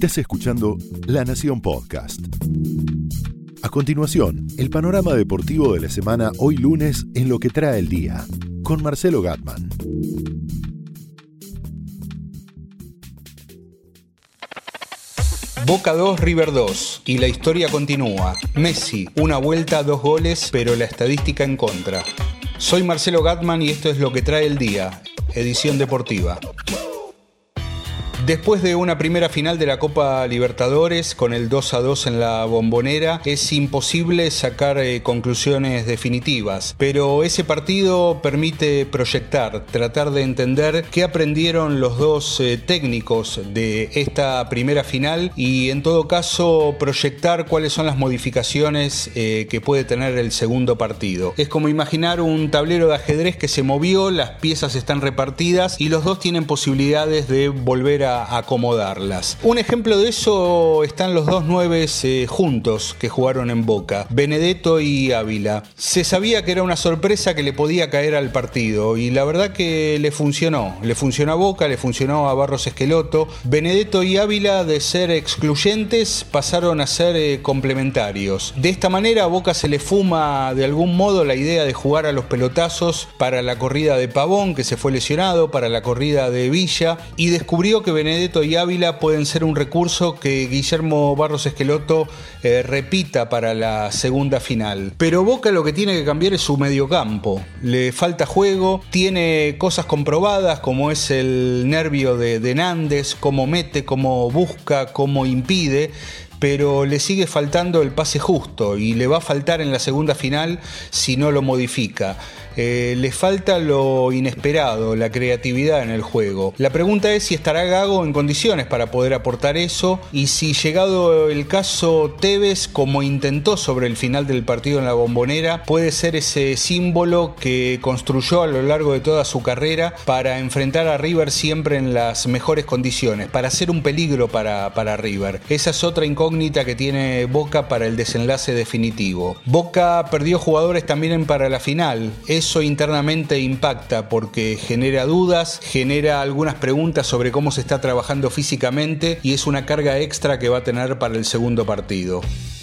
Estás escuchando La Nación Podcast. A continuación, el panorama deportivo de la semana hoy lunes en lo que trae el día, con Marcelo Gatman. Boca 2, River 2 y la historia continúa. Messi, una vuelta, dos goles, pero la estadística en contra. Soy Marcelo Gatman y esto es lo que trae el día, edición deportiva. Después de una primera final de la Copa Libertadores con el 2 a 2 en la bombonera, es imposible sacar eh, conclusiones definitivas, pero ese partido permite proyectar, tratar de entender qué aprendieron los dos eh, técnicos de esta primera final y en todo caso proyectar cuáles son las modificaciones eh, que puede tener el segundo partido. Es como imaginar un tablero de ajedrez que se movió, las piezas están repartidas y los dos tienen posibilidades de volver a acomodarlas. Un ejemplo de eso están los dos nueves eh, juntos que jugaron en Boca, Benedetto y Ávila. Se sabía que era una sorpresa que le podía caer al partido y la verdad que le funcionó. Le funcionó a Boca, le funcionó a Barros Esqueloto. Benedetto y Ávila de ser excluyentes pasaron a ser eh, complementarios. De esta manera a Boca se le fuma de algún modo la idea de jugar a los pelotazos para la corrida de Pavón que se fue lesionado, para la corrida de Villa y descubrió que Benedetto Benedetto y Ávila pueden ser un recurso que Guillermo Barros Esqueloto eh, repita para la segunda final. Pero Boca lo que tiene que cambiar es su mediocampo. Le falta juego, tiene cosas comprobadas como es el nervio de, de Nández, cómo mete, cómo busca, cómo impide pero le sigue faltando el pase justo y le va a faltar en la segunda final si no lo modifica. Eh, le falta lo inesperado, la creatividad en el juego. La pregunta es si estará Gago en condiciones para poder aportar eso y si llegado el caso Tevez, como intentó sobre el final del partido en la bombonera, puede ser ese símbolo que construyó a lo largo de toda su carrera para enfrentar a River siempre en las mejores condiciones, para ser un peligro para, para River. Esa es otra incógnita que tiene Boca para el desenlace definitivo. Boca perdió jugadores también para la final eso internamente impacta porque genera dudas, genera algunas preguntas sobre cómo se está trabajando físicamente y es una carga extra que va a tener para el segundo partido.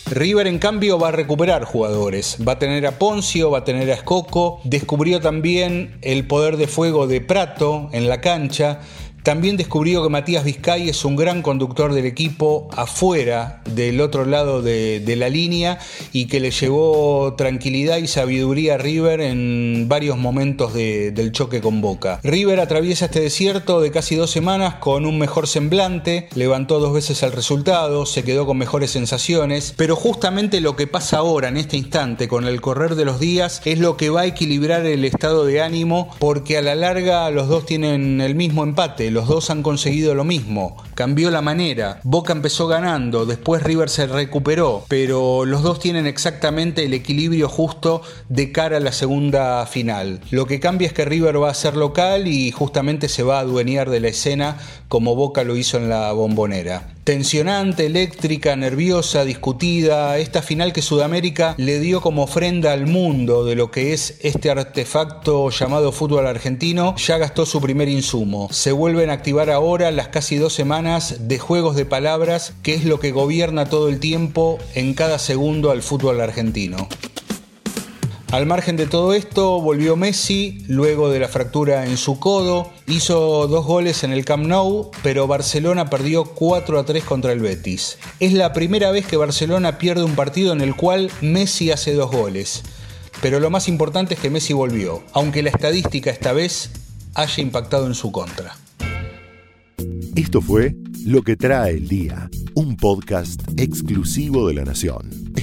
River en cambio va a recuperar jugadores, va a tener a Poncio, va a tener a Escoco, descubrió también el poder de fuego de Prato en la cancha, también descubrió que Matías Vizcay es un gran conductor del equipo afuera del otro lado de, la línea y que le llevó tranquilidad y sabiduría a River en varios momentos del choque con Boca. River atraviesa este desierto de casi dos semanas con un mejor semblante, levantó dos veces el resultado, se quedó con mejores sensaciones, pero justamente lo que pasa ahora en este instante con el correr de los días es lo que va a equilibrar el estado de ánimo porque a la larga los dos tienen el mismo empate los dos han conseguido lo mismo. Cambió la manera. Boca empezó ganando, después River se recuperó, pero los dos tienen exactamente el equilibrio justo de cara a la segunda final. Lo que cambia es que River va a ser local y justamente se va a adueñar de la escena como Boca lo hizo en la bombonera tensionante, eléctrica, nerviosa, discutida, esta final que Sudamérica le dio como ofrenda al mundo de lo que es este artefacto llamado fútbol argentino, ya gastó su primer insumo. Se vuelven a activar ahora las casi dos semanas de juegos de palabras, que es lo que gobierna todo el tiempo en cada segundo al fútbol argentino. Al margen de todo esto, volvió Messi luego de la fractura en su codo, hizo dos goles en el Camp Nou, pero Barcelona perdió 4 a 3 contra el Betis. Es la primera vez que Barcelona pierde un partido en el cual Messi hace dos goles. Pero lo más importante es que Messi volvió, aunque la estadística esta vez haya impactado en su contra. Esto fue Lo que trae el día, un podcast exclusivo de La Nación.